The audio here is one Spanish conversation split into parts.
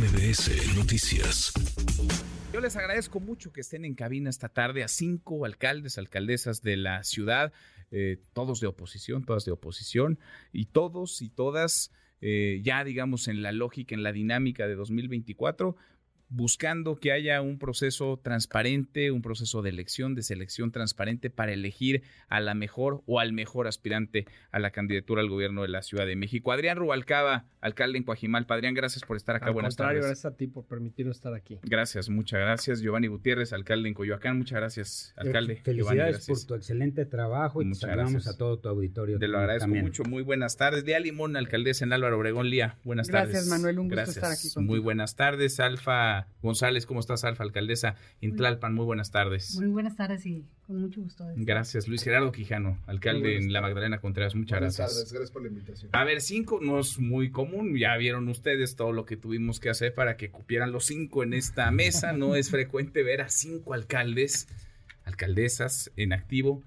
MBS Noticias. Yo les agradezco mucho que estén en cabina esta tarde a cinco alcaldes, alcaldesas de la ciudad, eh, todos de oposición, todas de oposición, y todos y todas eh, ya digamos en la lógica, en la dinámica de 2024, buscando que haya un proceso transparente, un proceso de elección, de selección transparente para elegir a la mejor o al mejor aspirante a la candidatura al gobierno de la Ciudad de México. Adrián Rubalcaba, alcalde en Coajimalpa. Adrián, gracias por estar acá. Al Buenas contrario, tardes. gracias a ti por permitirnos estar aquí. Gracias, muchas gracias. Giovanni Gutiérrez, alcalde en Coyoacán. Muchas gracias, alcalde. Eh, Felicidades Giovanni, por tu excelente trabajo y Muchas te saludamos gracias. a todo tu auditorio. Te lo agradezco también. mucho. Muy buenas tardes. Lía Limón, alcaldesa en Álvaro Obregón. Lía, buenas Gracias, tardes. Manuel, un gusto Gracias. estar aquí contigo. Muy buenas tardes. Alfa González, ¿cómo estás, Alfa, alcaldesa en Tlalpan? Muy buenas tardes. Muy buenas tardes y con mucho gusto. de. Gracias. Luis Gerardo Quijano, alcalde en La. Magdalena Contreras. Muchas Buenas gracias. tardes, gracias por la invitación. A ver, cinco no es muy común. Ya vieron ustedes todo lo que tuvimos que hacer para que cupieran los cinco en esta mesa. No es frecuente ver a cinco alcaldes, alcaldesas en activo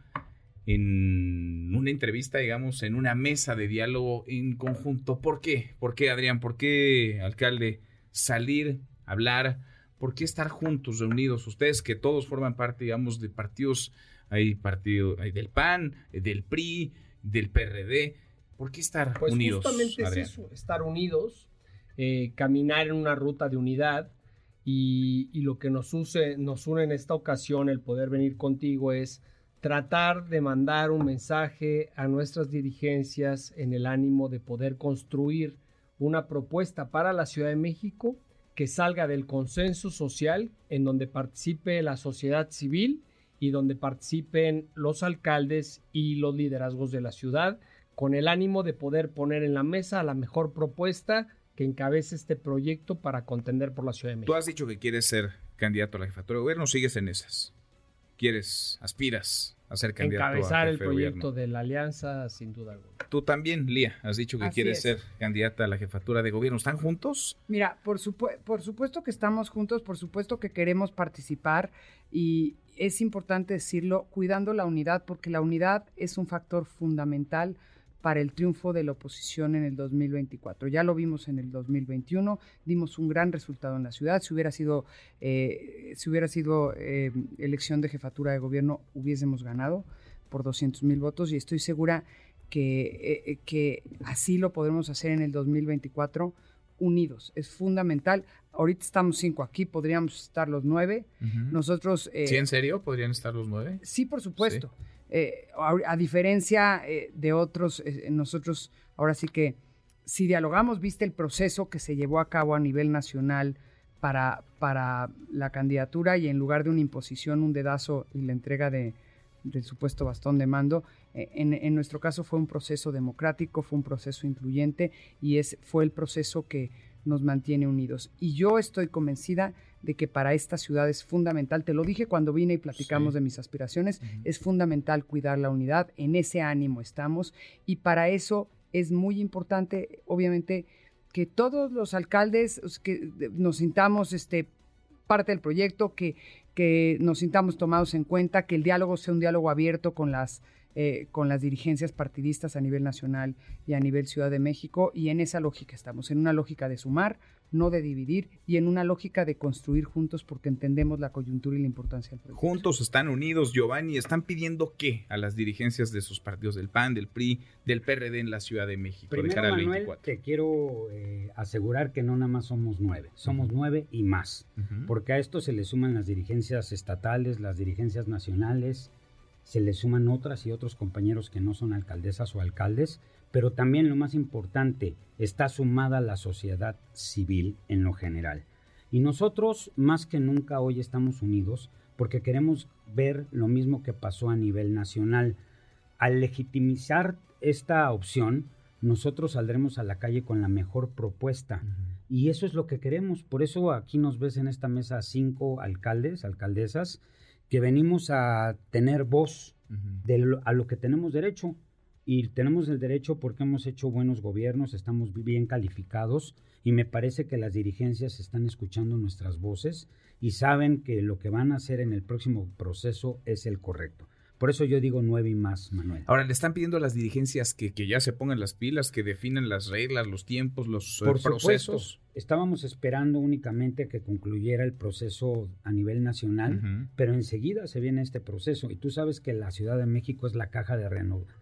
en una entrevista, digamos, en una mesa de diálogo en conjunto. ¿Por qué? ¿Por qué, Adrián? ¿Por qué, alcalde, salir, hablar? ¿Por qué estar juntos, reunidos? Ustedes que todos forman parte, digamos, de partidos, hay partido hay del PAN, del PRI, del PRD. ¿Por qué estar Pues unidos, justamente Adrián? es eso, estar unidos, eh, caminar en una ruta de unidad y, y lo que nos, use- nos une en esta ocasión, el poder venir contigo, es tratar de mandar un mensaje a nuestras dirigencias en el ánimo de poder construir una propuesta para la Ciudad de México que salga del consenso social en donde participe la sociedad civil y donde participen los alcaldes y los liderazgos de la ciudad con el ánimo de poder poner en la mesa la mejor propuesta que encabece este proyecto para contender por la Ciudad de Tú México. has dicho que quieres ser candidato a la jefatura de gobierno, sigues en esas. Quieres, aspiras a ser candidato Encabezar a el jefe proyecto de la alianza, sin duda alguna. Tú también, Lía, has dicho que Así quieres es. ser candidata a la jefatura de gobierno. ¿Están juntos? Mira, por supuesto que estamos juntos, por supuesto que queremos participar y es importante decirlo, cuidando la unidad, porque la unidad es un factor fundamental para el triunfo de la oposición en el 2024. Ya lo vimos en el 2021, dimos un gran resultado en la ciudad. Si hubiera sido, eh, si hubiera sido eh, elección de jefatura de gobierno, hubiésemos ganado por 200 mil votos y estoy segura que, eh, eh, que así lo podremos hacer en el 2024 unidos. Es fundamental. Ahorita estamos cinco aquí, podríamos estar los nueve. Nosotros... eh, ¿Sí, en serio? ¿Podrían estar los nueve? Sí, por supuesto. Eh, a, diferencia eh, de otros, eh, nosotros ahora sí que si dialogamos, viste el proceso que se llevó a cabo a nivel nacional para, para la candidatura y en lugar de una imposición, un dedazo y la entrega de, del supuesto bastón de mando, en, en nuestro caso fue un proceso democrático, fue un proceso incluyente y es, fue el proceso que nos mantiene unidos. Y yo estoy convencida de que para esta ciudad es fundamental, te lo dije cuando vine y platicamos Sí. de mis aspiraciones, es fundamental cuidar la unidad, en ese ánimo estamos y para eso es muy importante, obviamente, que todos los alcaldes que nos sintamos este, parte del proyecto, que, que nos sintamos tomados en cuenta, que el diálogo sea un diálogo abierto con las, eh, con las dirigencias partidistas a nivel nacional y a nivel Ciudad de México, y en esa lógica estamos, en una lógica de sumar, no de dividir, y en una lógica de construir juntos porque entendemos la coyuntura y la importancia del proyecto. Juntos están unidos, Giovanni. ¿Están pidiendo qué a las dirigencias de sus partidos del PAN, del PRI, del PRD en la Ciudad de México? de Primero, cara al Manuel, 24? te quiero eh, asegurar que no nada más somos nueve, somos nueve y más. Porque a esto se le suman las dirigencias estatales, las dirigencias nacionales, se le suman otras y otros compañeros que no son alcaldesas o alcaldes, pero también lo más importante, está sumada la sociedad civil en lo general. Y nosotros más que nunca hoy estamos unidos porque queremos ver lo mismo que pasó a nivel nacional. Al legitimizar esta opción, nosotros saldremos a la calle con la mejor propuesta. Y eso es lo que queremos. Por eso aquí nos ves en esta mesa cinco alcaldes, alcaldesas, que venimos a tener voz de lo- a lo que tenemos derecho. Y tenemos el derecho porque hemos hecho buenos gobiernos, estamos bien calificados y me parece que las dirigencias están escuchando nuestras voces y saben que lo que van a hacer en el próximo proceso es el correcto. Por eso yo digo nueve y más, Manuel. Ahora, le están pidiendo a las dirigencias que, que ya se pongan las pilas, que definan las reglas, los tiempos, los eh, procesos. supuesto, estábamos esperando únicamente que concluyera el proceso a nivel nacional, pero enseguida se viene este proceso. Y tú sabes que la Ciudad de México es la caja de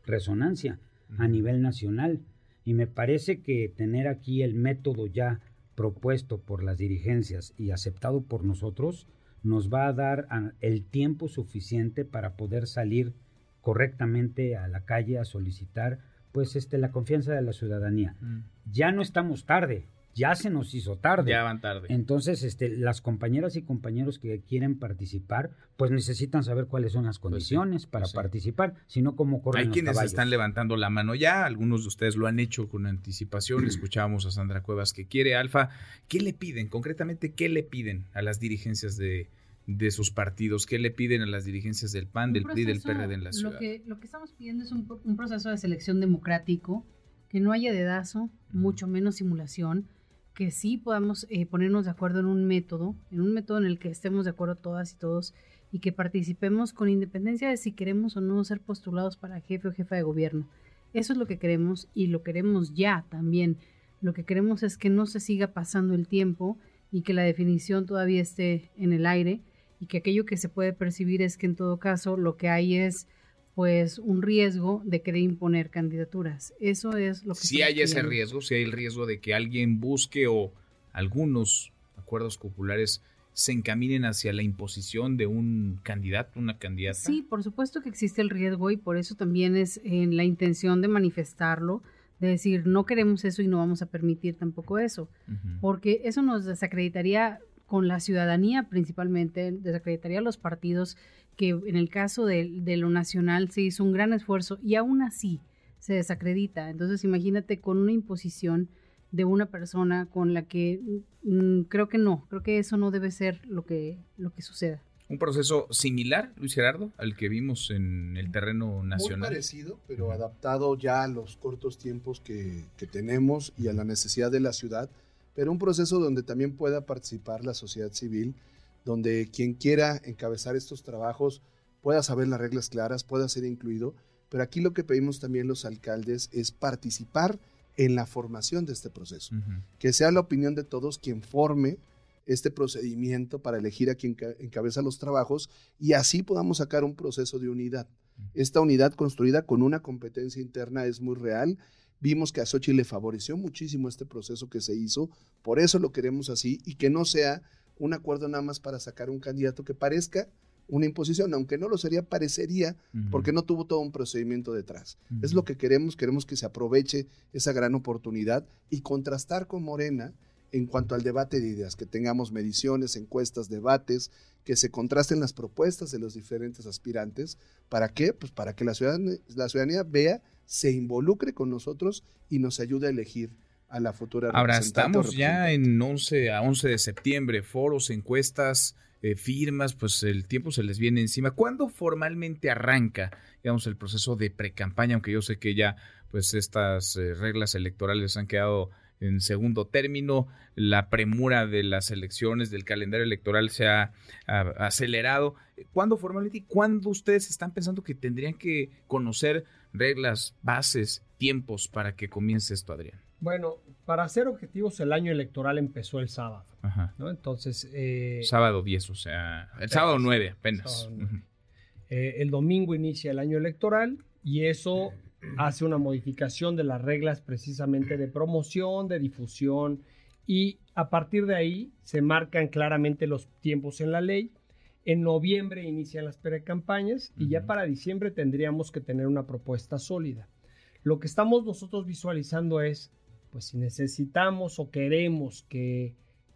resonancia a nivel nacional. Y me parece que tener aquí el método ya propuesto por las dirigencias y aceptado por nosotros nos va a dar el tiempo suficiente para poder salir correctamente a la calle a solicitar pues este la confianza de la ciudadanía. Mm. Ya no estamos tarde, ya se nos hizo tarde. Ya van tarde. Entonces, este, las compañeras y compañeros que quieren participar, pues necesitan saber cuáles son las condiciones para pues sí. participar, sino cómo corren Hay los quienes caballos. están levantando la mano ya, algunos de ustedes lo han hecho con anticipación. Escuchábamos a Sandra Cuevas que quiere Alfa. ¿Qué le piden? Concretamente, ¿qué le piden a las dirigencias de, de sus partidos? ¿Qué le piden a las dirigencias del PAN, del PRI, del PRD en la ciudad? Lo que, lo que estamos pidiendo es un proceso de selección democrático, que no haya dedazo, mucho menos simulación, que sí podamos eh, ponernos de acuerdo en un método, en un método en el que estemos de acuerdo todas y todos y que participemos con independencia de si queremos o no ser postulados para jefe o jefa de gobierno. Eso es lo que queremos y lo queremos ya también. Lo que queremos es que no se siga pasando el tiempo y que la definición todavía esté en el aire y que aquello que se puede percibir es que en todo caso lo que hay es pues un riesgo de querer imponer candidaturas. Eso es lo que Si hay ese riesgo, si hay el riesgo de que alguien busque o algunos acuerdos populares se encaminen hacia la imposición de un candidato, una candidata. Sí, por supuesto que existe el riesgo y por eso también es en la intención de manifestarlo, de decir no queremos eso y no vamos a permitir tampoco eso, porque eso nos desacreditaría con la ciudadanía principalmente, desacreditaría a los partidos que en el caso de, de lo nacional se hizo un gran esfuerzo y aún así se desacredita. Entonces imagínate con una imposición de una persona con la que mm, creo que no, creo que eso no debe ser lo que, lo que suceda. Un proceso similar, Luis Gerardo, al que vimos en el terreno Muy nacional. parecido, pero adaptado ya a los cortos tiempos que, que tenemos y a la necesidad de la ciudad, pero un proceso donde también pueda participar la sociedad civil, donde quien quiera encabezar estos trabajos pueda saber las reglas claras, pueda ser incluido, pero aquí lo que pedimos también los alcaldes es participar en la formación de este proceso, que sea la opinión de todos quien forme este procedimiento para elegir a quien ca- encabeza los trabajos y así podamos sacar un proceso de unidad. Esta unidad construida con una competencia interna es muy real. Vimos que a Xochitl le favoreció muchísimo este proceso que se hizo, por eso lo queremos así y que no sea un acuerdo nada más para sacar un candidato que parezca una imposición, aunque no lo sería, parecería porque no tuvo todo un procedimiento detrás. Es lo que queremos, queremos que se aproveche esa gran oportunidad y contrastar con Morena en cuanto al debate de ideas, que tengamos mediciones, encuestas, debates, que se contrasten las propuestas de los diferentes aspirantes. ¿Para qué? Pues para que la ciudadanía, la ciudadanía vea, se involucre con nosotros y nos ayude a elegir a la futura Ahora estamos ya en 11 a 11 de septiembre, foros, encuestas, eh, firmas, pues el tiempo se les viene encima. ¿Cuándo formalmente arranca, digamos, el proceso de precampaña? Aunque yo sé que ya, pues estas eh, reglas electorales han quedado en segundo término, la premura de las elecciones, del calendario electoral se ha, ha acelerado. ¿Cuándo formalmente y cuándo ustedes están pensando que tendrían que conocer reglas, bases, tiempos para que comience esto, Adrián? Bueno, para ser objetivos, el año electoral empezó el sábado, Ajá. ¿no? Entonces, eh, Sábado 10, o sea, el sábado 9 apenas. Sábado nueve. Ujú. eh, el domingo inicia el año electoral y eso hace una modificación de las reglas precisamente de promoción, de difusión y a partir de ahí se marcan claramente los tiempos en la ley. En noviembre inician las precampañas y ya para diciembre tendríamos que tener una propuesta sólida. Lo que estamos nosotros visualizando es, pues si necesitamos o queremos que,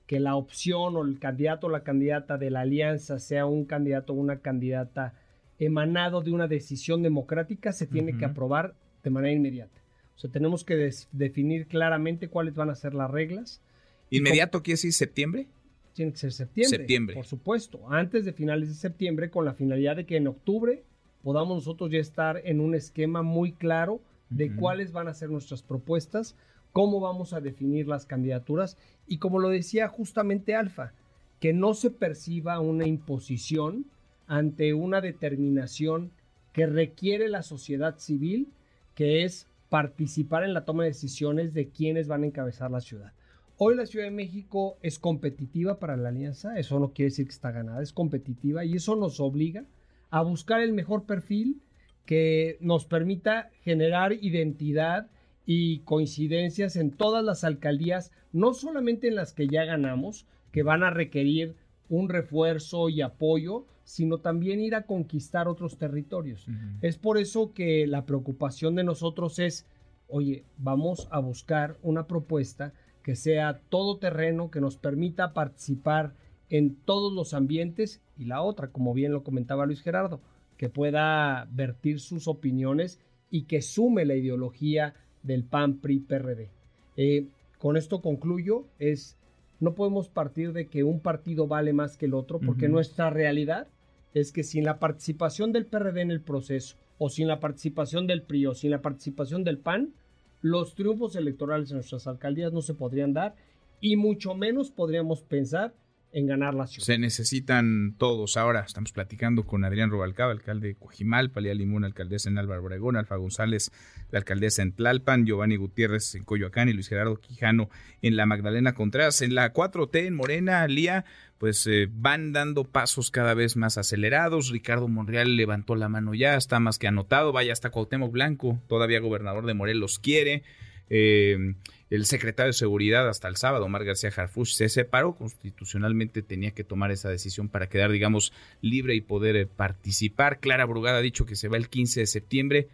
que la opción o el candidato o la candidata de la alianza sea un candidato o una candidata emanado de una decisión democrática, se tiene que aprobar de manera inmediata. O sea, tenemos que definir claramente cuáles van a ser las reglas. ¿Inmediato quiere decir septiembre? Tiene que ser septiembre. Septiembre. Por supuesto, antes de finales de septiembre, con la finalidad de que en octubre podamos nosotros ya estar en un esquema muy claro de cuáles van a ser nuestras propuestas, cómo vamos a definir las candidaturas y como lo decía justamente Alfa, que no se perciba una imposición ante una determinación que requiere la sociedad civil, que es participar en la toma de decisiones de quiénes van a encabezar la ciudad. Hoy la Ciudad de México es competitiva para la alianza, eso no quiere decir que está ganada, es competitiva y eso nos obliga a buscar el mejor perfil que nos permita generar identidad y coincidencias en todas las alcaldías, no solamente en las que ya ganamos, que van a requerir un refuerzo y apoyo, sino también ir a conquistar otros territorios. Es por eso que la preocupación de nosotros es, oye, vamos a buscar una propuesta que sea todoterreno, que nos permita participar en todos los ambientes y la otra, como bien lo comentaba Luis Gerardo, que pueda vertir sus opiniones y que sume la ideología del PAN, PRI, PRD. Eh, con esto concluyo, es no podemos partir de que un partido vale más que el otro, porque nuestra realidad es que sin la participación del PRD en el proceso, o sin la participación del PRI, o sin la participación del PAN, los triunfos electorales en nuestras alcaldías no se podrían dar y mucho menos podríamos pensar en ganar la ciudad. Se necesitan todos. Ahora estamos platicando con Adrián Rubalcaba, alcalde de Coajimal, Palía Limón, alcaldesa en Álvaro Obregón, Alfa González, la alcaldesa en Tlalpan, Giovanni Gutiérrez en Coyoacán y Luis Gerardo Quijano en la Magdalena Contreras. En la 4T en Morena, Lía, pues eh, van dando pasos cada vez más acelerados. Ricardo Monreal levantó la mano ya, está más que anotado. Vaya hasta Cuauhtémoc Blanco, todavía gobernador de Morelos quiere. Eh, el secretario de Seguridad hasta el sábado, Omar García Harfuch, se separó constitucionalmente, tenía que tomar esa decisión para quedar, digamos, libre y poder eh, participar. Clara Brugada ha dicho que se va el 15 de septiembre.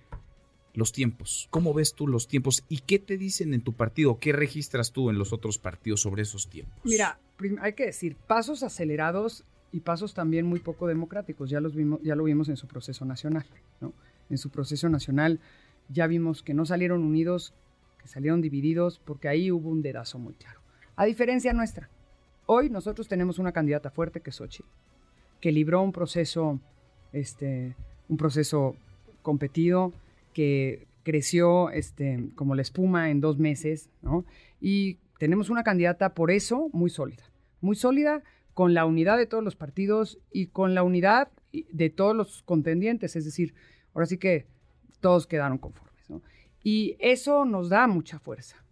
Los tiempos, ¿cómo ves tú los tiempos y qué te dicen en tu partido? ¿Qué registras tú en los otros partidos sobre esos tiempos? Mira, hay que decir, pasos acelerados y pasos también muy poco democráticos. Ya, los vimos, ya lo vimos en su proceso nacional. ¿no? En su proceso nacional ya vimos que no salieron unidos que salieron divididos porque ahí hubo un dedazo muy claro. A diferencia nuestra, hoy nosotros tenemos una candidata fuerte que es Xochitl, que libró un proceso, este, un proceso competido, que creció este, como la espuma en dos meses, ¿no? Y tenemos una candidata por eso muy sólida, muy sólida con la unidad de todos los partidos y con la unidad de todos los contendientes, es decir, ahora sí que todos quedaron conformes. Y eso nos da mucha fuerza.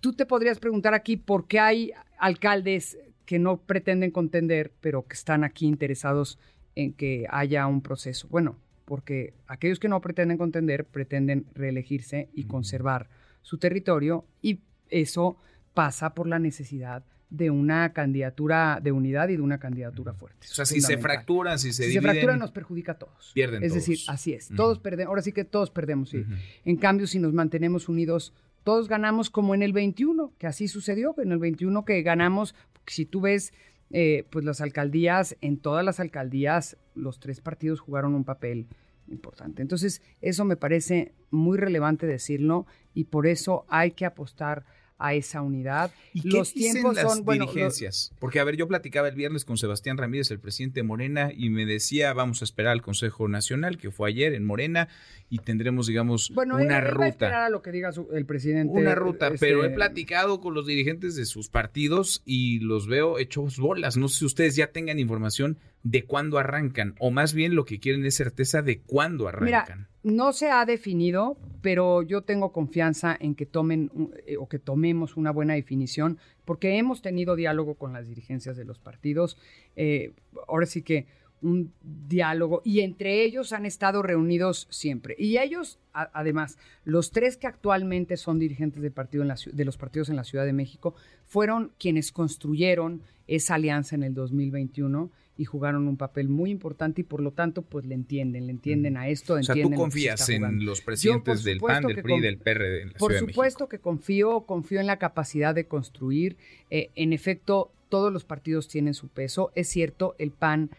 Tú te podrías preguntar aquí por qué hay alcaldes que no pretenden contender, pero que están aquí interesados en que haya un proceso. Bueno, porque aquellos que no pretenden contender pretenden reelegirse y conservar su territorio y eso pasa por la necesidad de una candidatura de unidad y de una candidatura fuerte. O sea, si se fracturan, si se si se fracturan nos perjudica a todos. Pierden Es decir, así es. Todos perdemos. Ahora sí que todos perdemos. Sí. En cambio, si nos mantenemos unidos, todos ganamos como en el 21, que así sucedió. En el 21 que ganamos, si tú ves, eh, pues las alcaldías, en todas las alcaldías, los tres partidos jugaron un papel importante. Entonces, eso me parece muy relevante decirlo y por eso hay que apostar a esa unidad. ¿Y los tiempos las son dirigencias? Porque a ver, yo platicaba el viernes con Sebastián Ramírez, el presidente de Morena, y me decía, vamos a esperar al Consejo Nacional, que fue ayer en Morena, y tendremos, digamos, una ruta. a lo que diga el presidente. Una ruta, este, pero he platicado con los dirigentes de sus partidos y los veo hechos bolas. No sé si ustedes ya tengan información de cuándo arrancan, o más bien lo que quieren es certeza de cuándo arrancan. No se ha definido, pero yo tengo confianza en que tomen eh, o que tomemos una buena definición, porque hemos tenido diálogo con las dirigencias de los partidos. Eh, ahora sí que un diálogo y entre ellos han estado reunidos siempre. Y ellos, además, los tres que actualmente son dirigentes de, partido en la, de los partidos en la Ciudad de México, fueron quienes construyeron esa alianza en el 2021 y jugaron un papel muy importante y por lo tanto pues le entienden, le entienden a esto. O sea, tú confías en los presidentes del PAN, del PRI, del PRD en la Por Ciudad supuesto que confío, confío en la capacidad de construir. Eh, en efecto, todos los partidos tienen su peso. Es cierto, el PAN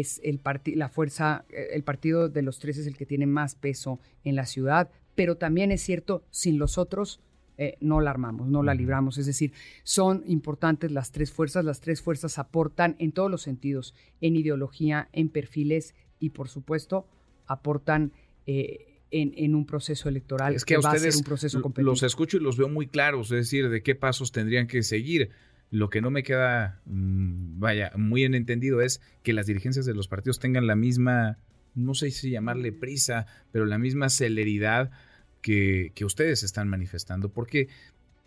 es el la fuerza, eh, el partido de los tres es el que tiene más peso en la ciudad, pero también es cierto, sin los otros eh, no la armamos, no la libramos. Es decir, son importantes las tres fuerzas. Las tres fuerzas aportan en todos los sentidos, en ideología, en perfiles y, por supuesto, aportan eh, en, un proceso electoral es que, va a ser un proceso competitivo. Los escucho y los veo muy claros, es decir, de qué pasos tendrían que seguir. Lo que no me queda, mm, vaya, muy bien entendido es que las dirigencias de los partidos tengan la misma no sé si llamarle prisa, pero la misma celeridad que, ustedes están manifestando, porque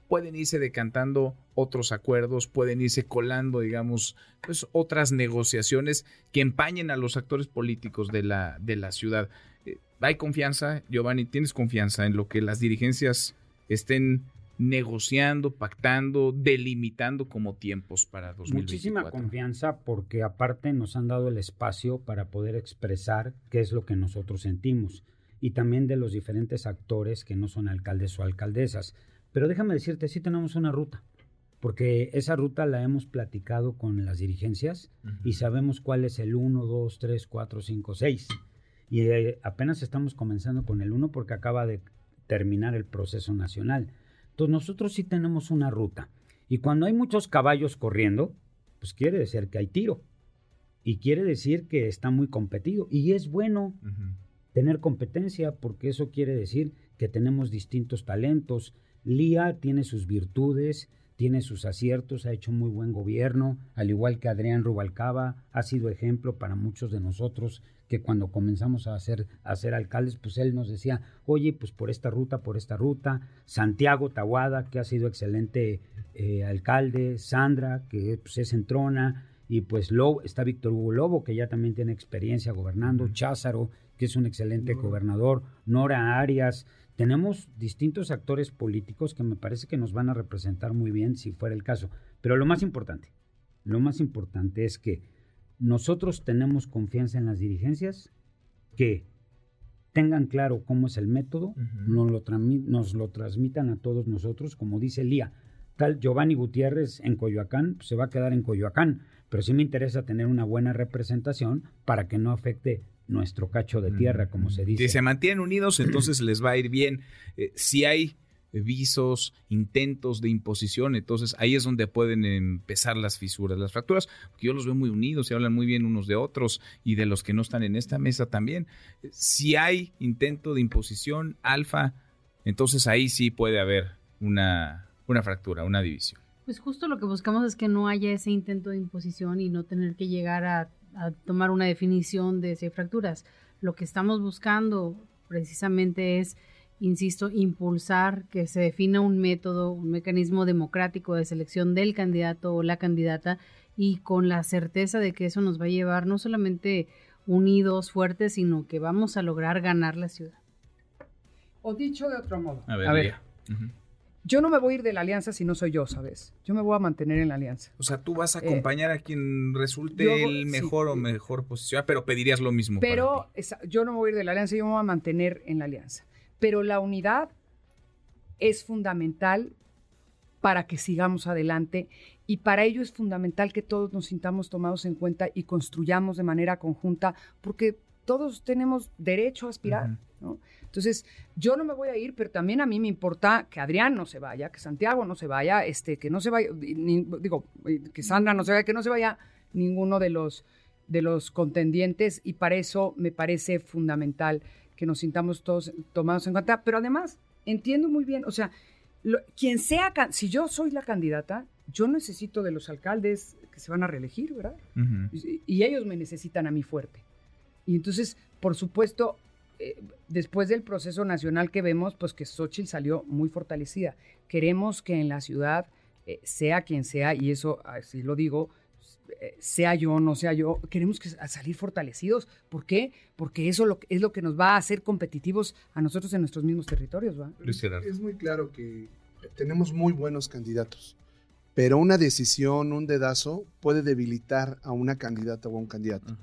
pueden irse decantando otros acuerdos, pueden irse colando, digamos, pues otras negociaciones que empañen a los actores políticos de la, de la ciudad. Eh, ¿Hay confianza, Giovanni? ¿Tienes confianza en lo que las dirigencias estén negociando, pactando, delimitando como tiempos para 2024? Muchísima confianza porque aparte nos han dado el espacio para poder expresar qué es lo que nosotros sentimos y también de los diferentes actores que no son alcaldes o alcaldesas. Pero déjame decirte, sí tenemos una ruta, porque esa ruta la hemos platicado con las dirigencias y sabemos cuál es el 1, 2, 3, 4, 5, 6. Y eh, apenas estamos comenzando con el 1 porque acaba de terminar el proceso nacional. Entonces nosotros sí tenemos una ruta. Y cuando hay muchos caballos corriendo, pues quiere decir que hay tiro. Y quiere decir que está muy competido. Y es bueno tener competencia porque eso quiere decir que tenemos distintos talentos, Lía tiene sus virtudes, tiene sus aciertos, ha hecho muy buen gobierno, al igual que Adrián Rubalcaba, ha sido ejemplo para muchos de nosotros que cuando comenzamos a ser, a ser alcaldes, pues él nos decía, oye, pues por esta ruta, por esta ruta, Santiago Tahuada, que ha sido excelente eh, alcalde, Sandra, que pues, es entrona, y pues Lobo, está Víctor Hugo Lobo, que ya también tiene experiencia gobernando, Cházaro, que es un excelente gobernador, Nora Arias, tenemos distintos actores políticos que me parece que nos van a representar muy bien si fuera el caso. Pero lo más importante, lo más importante es que nosotros tenemos confianza en las dirigencias que tengan claro cómo es el método, nos, lo nos, lo transmitan a todos nosotros, como dice Lía. Tal Giovanni Gutiérrez en Coyoacán pues, se va a quedar en Coyoacán, pero sí me interesa tener una buena representación para que no afecte nuestro cacho de tierra, como se dice. Si se mantienen unidos, entonces les va a ir bien. Eh, si hay visos, intentos de imposición, entonces ahí es donde pueden empezar las fisuras, las fracturas, porque yo los veo muy unidos y hablan muy bien unos de otros y de los que no están en esta mesa también. Si hay intento de imposición alfa, entonces ahí sí puede haber una, una fractura, una división. Pues justo lo que buscamos es que no haya ese intento de imposición y no tener que llegar a a tomar una definición de si fracturas. Lo que estamos buscando precisamente es, insisto, impulsar que se defina un método, un mecanismo democrático de selección del candidato o la candidata y con la certeza de que eso nos va a llevar no solamente unidos, fuertes, sino que vamos a lograr ganar la ciudad. O dicho de otro modo. A ver, yo no me voy a ir de la alianza si no soy yo, ¿sabes? Yo me voy a mantener en la alianza. O sea, tú vas a eh, acompañar a quien resulte el mejor o mejor posición, pero pedirías lo mismo. Pero yo no me voy a ir de la alianza, yo me voy a mantener en la alianza. Pero la unidad es fundamental para que sigamos adelante y para ello es fundamental que todos nos sintamos tomados en cuenta y construyamos de manera conjunta, porque todos tenemos derecho a aspirar, ¿no? Entonces, yo no me voy a ir, pero también a mí me importa que Adrián no se vaya, que Santiago no se vaya, este, que no se vaya, digo, que Sandra no se vaya, que no se vaya ninguno de los, de los contendientes y para eso me parece fundamental que nos sintamos todos tomados en cuenta. Pero además, entiendo muy bien, o sea, quien sea, si yo soy la candidata, yo necesito de los alcaldes que se van a reelegir, ¿verdad? y, ellos me necesitan a mí fuerte. Y entonces, por supuesto, eh, después del proceso nacional que vemos, pues que Xochitl salió muy fortalecida. Queremos que en la ciudad, eh, sea quien sea, y eso así lo digo, eh, sea yo o no sea yo, queremos que salir fortalecidos. ¿Por qué? Porque eso lo, es lo que nos va a hacer competitivos a nosotros en nuestros mismos territorios. ¿va? Es muy claro que tenemos muy buenos candidatos, pero una decisión, un dedazo puede debilitar a una candidata o a un candidato.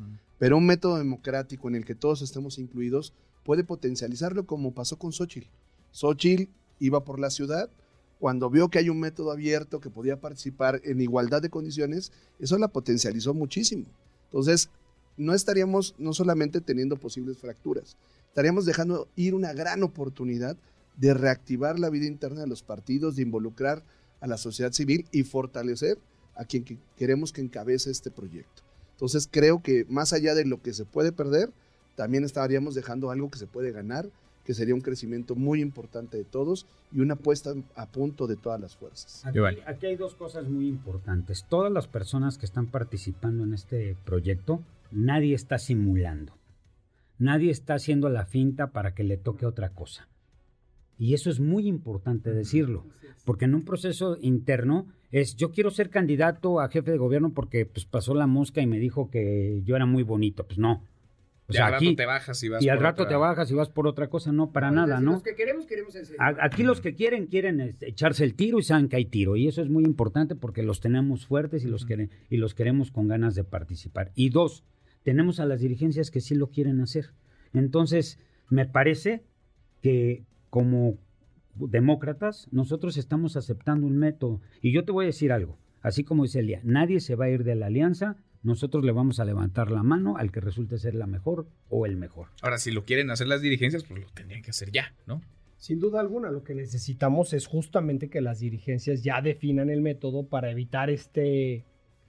Pero un método democrático en el que todos estemos incluidos puede potencializarlo como pasó con Xochitl. Xochitl iba por la ciudad, cuando vio que hay un método abierto que podía participar en igualdad de condiciones, eso la potencializó muchísimo. Entonces, no estaríamos no solamente teniendo posibles fracturas, estaríamos dejando ir una gran oportunidad de reactivar la vida interna de los partidos, de involucrar a la sociedad civil y fortalecer a quien queremos que encabece este proyecto. Entonces creo que más allá de lo que se puede perder, también estaríamos dejando algo que se puede ganar, que sería un crecimiento muy importante de todos y una puesta a punto de todas las fuerzas. Aquí, hay dos cosas muy importantes. Todas las personas que están participando en este proyecto, nadie está simulando. Nadie está haciendo la finta para que le toque otra cosa. Y eso es muy importante decirlo, porque en un proceso interno es yo quiero ser candidato a jefe de gobierno porque pues pasó la mosca y me dijo que yo era muy bonito, pues no. O sea, al rato te bajas y vas y al rato te bajas y vas por otra cosa, no para nada, ¿no? Los que queremos queremos. Aquí los que quieren quieren este, echarse el tiro y saben que hay tiro y eso es muy importante porque los tenemos fuertes y los y los queremos con ganas de participar. Y dos, tenemos a las dirigencias que sí lo quieren hacer. Entonces, me parece que como demócratas, nosotros estamos aceptando un método. Y yo te voy a decir algo, así como dice Elia, nadie se va a ir de la alianza, nosotros le vamos a levantar la mano al que resulte ser la mejor o el mejor. Ahora, si lo quieren hacer las dirigencias, pues lo tendrían que hacer ya, ¿no? Sin duda alguna, lo que necesitamos es justamente que las dirigencias ya definan el método para evitar este,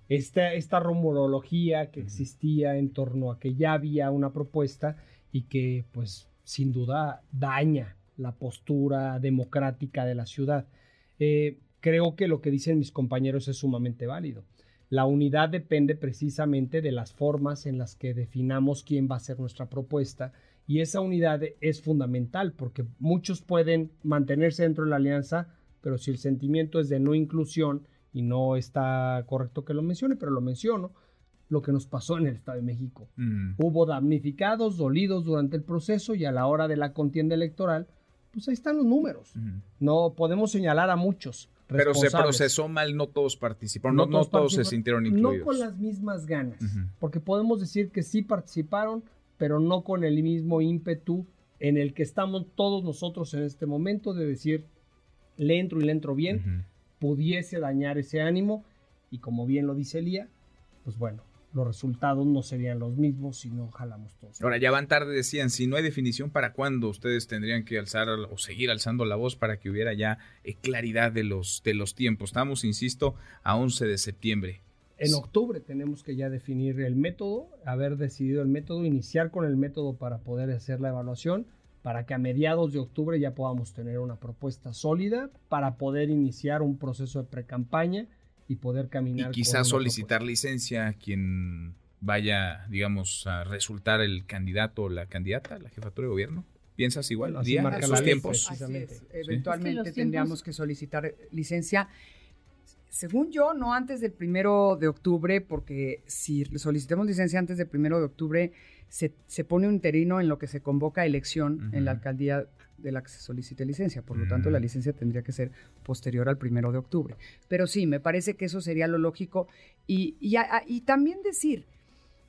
esta, esta rumorología que existía en torno a que ya había una propuesta y que, pues, sin duda daña la postura democrática de la ciudad. Eh, creo que lo que dicen mis compañeros es sumamente válido. La unidad depende precisamente de las formas en las que definamos quién va a ser nuestra propuesta y esa unidad es fundamental porque muchos pueden mantenerse dentro de la alianza, pero si el sentimiento es de no inclusión y no está correcto que lo mencione, pero lo menciono, lo que nos pasó en el Estado de México. Mm. Hubo damnificados, dolidos durante el proceso y a la hora de la contienda electoral, pues ahí están los números. No podemos señalar a muchos. Pero se procesó mal, no todos participaron, no, todos, se sintieron incluidos. No con las mismas ganas, porque podemos decir que sí participaron, pero no con el mismo ímpetu en el que estamos todos nosotros en este momento de decir, le entro y le entro bien, pudiese dañar ese ánimo, y como bien lo dice Elía, pues bueno, los resultados no serían los mismos si no jalamos todos. Ahora, ya van tarde, decían, si no hay definición, ¿para cuándo ustedes tendrían que alzar o seguir alzando la voz para que hubiera ya eh, claridad de los, de los tiempos? Estamos, insisto, a 11 de septiembre. En octubre tenemos que ya definir el método, haber decidido el método, iniciar con el método para poder hacer la evaluación, para que a mediados de octubre ya podamos tener una propuesta sólida para poder iniciar un proceso de precampaña y poder caminar. Y quizás solicitar licencia a quien vaya, digamos, a resultar el candidato o la candidata a la jefatura de gobierno. ¿Piensas igual? Así día, esos tiempos. Eventualmente tendríamos que solicitar licencia. Según yo, no antes del primero de octubre, porque si solicitemos licencia antes del primero de octubre, se, se pone un interino en lo que se convoca elección en la alcaldía de la que se solicite licencia. Por lo tanto, la mm. licencia tendría que ser posterior al primero de octubre. Pero sí, me parece que eso sería lo lógico. Y, y, también decir,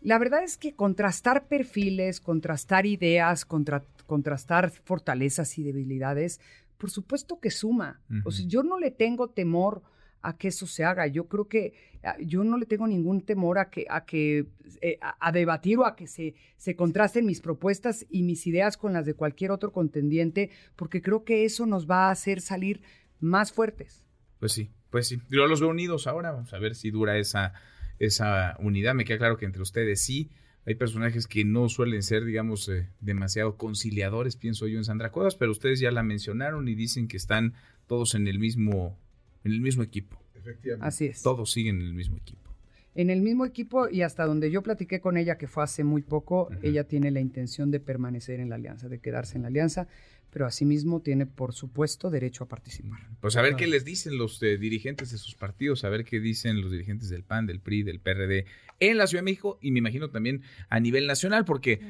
la verdad es que contrastar perfiles, contrastar ideas, contrastar fortalezas y debilidades, por supuesto que suma. O sea, yo no le tengo temor a que eso se haga. Yo creo que ah, yo no le tengo ningún temor a que, a, que, eh, a, debatir o a que se, se contrasten mis propuestas y mis ideas con las de cualquier otro contendiente, porque creo que eso nos va a hacer salir más fuertes. Pues sí, pues sí. Yo los veo unidos ahora, vamos a ver si dura esa, esa unidad. Me queda claro que entre ustedes sí. Hay personajes que no suelen ser, digamos, eh, demasiado conciliadores, pienso yo, en Sandra Cuevas, pero ustedes ya la mencionaron y dicen que están todos en el mismo en el mismo equipo. Efectivamente. Así es. Todos siguen en el mismo equipo. En el mismo equipo y hasta donde yo platiqué con ella, que fue hace muy poco, ella tiene la intención de permanecer en la alianza, de quedarse en la alianza, pero asimismo tiene, por supuesto, derecho a participar. Pues a ver qué les dicen los eh, dirigentes de sus partidos, a ver qué dicen los dirigentes del PAN, del PRI, del PRD en la Ciudad de México y me imagino también a nivel nacional, porque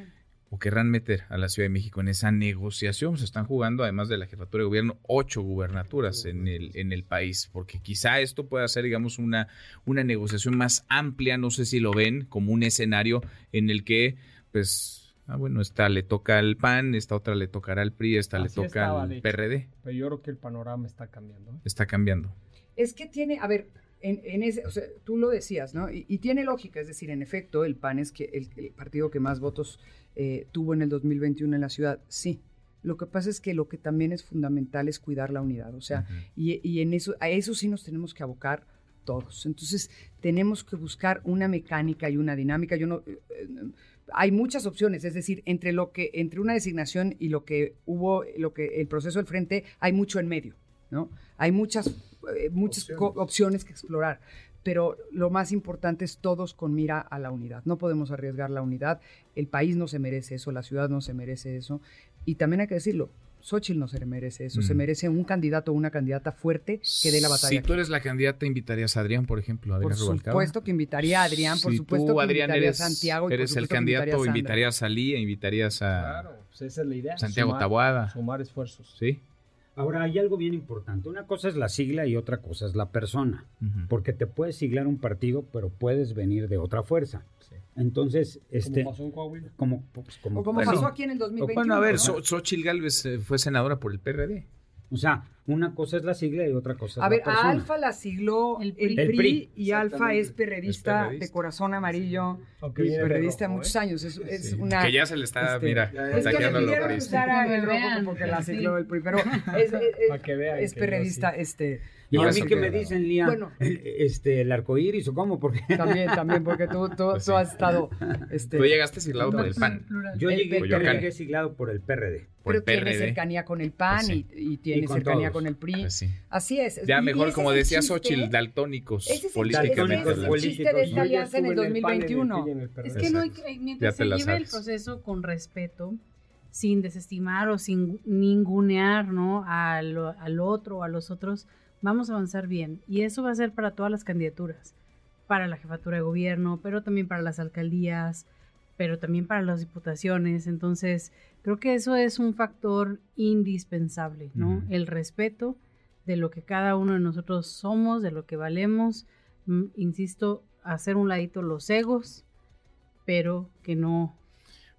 o querrán meter a la Ciudad de México en esa negociación. Se están jugando, además de la jefatura de gobierno, ocho gubernaturas en el, en el país, porque quizá esto pueda ser, digamos, una, una negociación más amplia. No sé si lo ven como un escenario en el que, pues, ah, bueno, esta le toca al PAN, esta otra le tocará al PRI, esta le toca al PRD. Pero yo creo que el panorama está cambiando. ¿eh? Está cambiando. Es que tiene, a ver, en, ese, o sea, tú lo decías, ¿no? Y, tiene lógica, es decir, en efecto, el PAN es que el, partido que más votos eh, tuvo en el 2021 en la ciudad, sí. Lo que pasa es que lo que también es fundamental es cuidar la unidad, o sea, y, en eso, a eso sí nos tenemos que abocar todos. Entonces, tenemos que buscar una mecánica y una dinámica. Yo no, eh, eh, hay muchas opciones, es decir, entre lo que, entre una designación y lo que hubo, lo que el proceso del frente, hay mucho en medio, ¿no? Hay muchas, muchas opciones que explorar pero lo más importante es todos con mira a la unidad. No podemos arriesgar la unidad. El país no se merece eso, la ciudad no se merece eso. Y también hay que decirlo, Xochitl no se merece eso. Se Mm. merece un candidato o una candidata fuerte que dé la batalla. Si tú eres la candidata, ¿invitarías a Adrián, por ejemplo? a por Adrián Rubalcaba? supuesto que invitaría a Adrián, por si supuesto tú, que Adrián, invitaría eres, a Santiago. y por eres el candidato, invitarías a Lía, invitarías a Claro, pues esa es la idea. Santiago sumar- Taboada. Sumar esfuerzos. ¿Sí? Ahora, hay algo bien importante. Una cosa es la sigla y otra cosa es la persona. Porque te puedes siglar un partido, pero puedes venir de otra fuerza. Entonces, este, Como pasó en Coahuila. como, pues, como- O como Bueno, pasó aquí en el 2021. Bueno, a ver, Xochitl Gálvez eh, fue senadora por el PRD. o sea, una cosa es la sigla y otra cosa es A ver, la persona. a Alfa la sigló el El PRI, PRI. El PRI, y Alfa es Es perredista, de corazón amarillo, Aunque y perredista rojo, muchos ¿eh? años. Es, es Sí. una... Que ya se le está, este, mira, Es que le corista. usara el rojo porque la sí. sigló el PRI, pero es, es, es- Para que vean es que yo perredista, sí. este... Y a Ahora mí sí que me dicen, Lía, Bueno. el, este, el arco iris o cómo, porque También, también, porque tú, tú, Pues tú sí. has estado... Este, Tú llegaste siglado por el PAN. Yo llegué, PRI. yo llegué siglado por el PRD. Por pero el tiene cercanía con el PAN Pues sí. y, y tiene cercanía. Con el PRI. Pues sí. Así es. Ya mejor, como decía. Xochitl, daltónicos Ese es políticamente. ese es el chiste de esta alianza en el estuve PAN, 2021. PRI y en el. Es que no hay que, mientras se lleve el proceso con respeto, sin desestimar o sin ningunear ¿no? al, al otro o a los otros, vamos a avanzar bien. Y eso va a ser para todas las candidaturas, para la jefatura de gobierno, pero también para las alcaldías, pero también para las diputaciones. Entonces, creo que eso es un factor indispensable, ¿no? Ujú. El respeto de lo que cada uno de nosotros somos, de lo que valemos. Mm, Insisto, hacer un ladito los egos, pero que no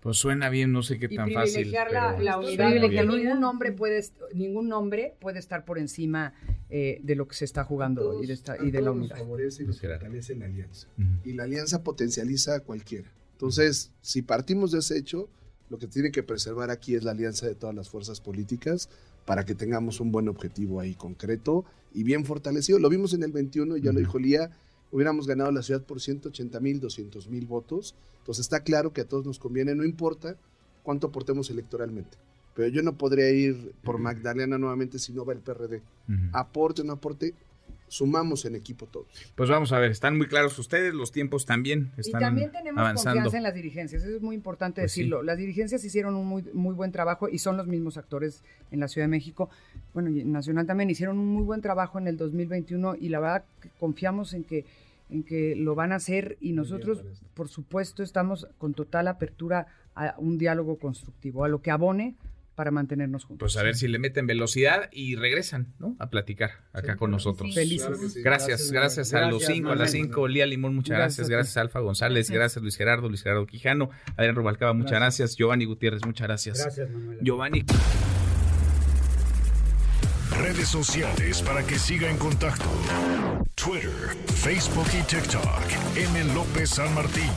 Pues suena bien, no sé qué y tan fácil. privilegiar la, pero- la unidad, Privilegiar ningún nombre puede ningún nombre puede estar por encima eh, de lo que se está jugando y de, esta- y de la todos unidad. favorece y fortalece la alianza. Ujú. Y la alianza potencializa a cualquiera. Entonces, si partimos de ese hecho, lo que tiene que preservar aquí es la alianza de todas las fuerzas políticas para que tengamos un buen objetivo ahí concreto y bien fortalecido. Lo vimos en el 21, ya lo dijo Lía, hubiéramos ganado la ciudad por 180 mil, 200 mil votos. Entonces está claro que a todos nos conviene, no importa cuánto aportemos electoralmente. Pero yo no podría ir por Magdalena nuevamente si no va el PRD. Aporte o no aporte, sumamos en equipo todos. Pues vamos a ver, están muy claros ustedes, los tiempos también Y están también tenemos avanzando. confianza en las dirigencias, eso es muy importante Pues sí. decirlo. Las dirigencias hicieron un muy, muy buen trabajo y son los mismos actores en la Ciudad de México, bueno, y en Nacional también hicieron un muy buen trabajo en el 2021 y la verdad que confiamos en que, en que lo van a hacer y nosotros, por supuesto, estamos con total apertura a un diálogo constructivo, a lo que abone para mantenernos juntos. Pues a ver si le meten velocidad y regresan, ¿no? A platicar acá con nosotros. Felices. Claro que sí. Gracias, gracias, a los cinco, a las cinco, Lía Limón, muchas Gracias gracias, gracias, Alfa González, Gracias. gracias Luis Gerardo, Luis Gerardo Quijano, Adrián Rubalcaba, muchas gracias, Giovanni Gutiérrez, muchas gracias. Gracias, Manuel. Giovanni. Redes sociales para que siga en contacto: Twitter, Facebook y TikTok. M. López San Martín.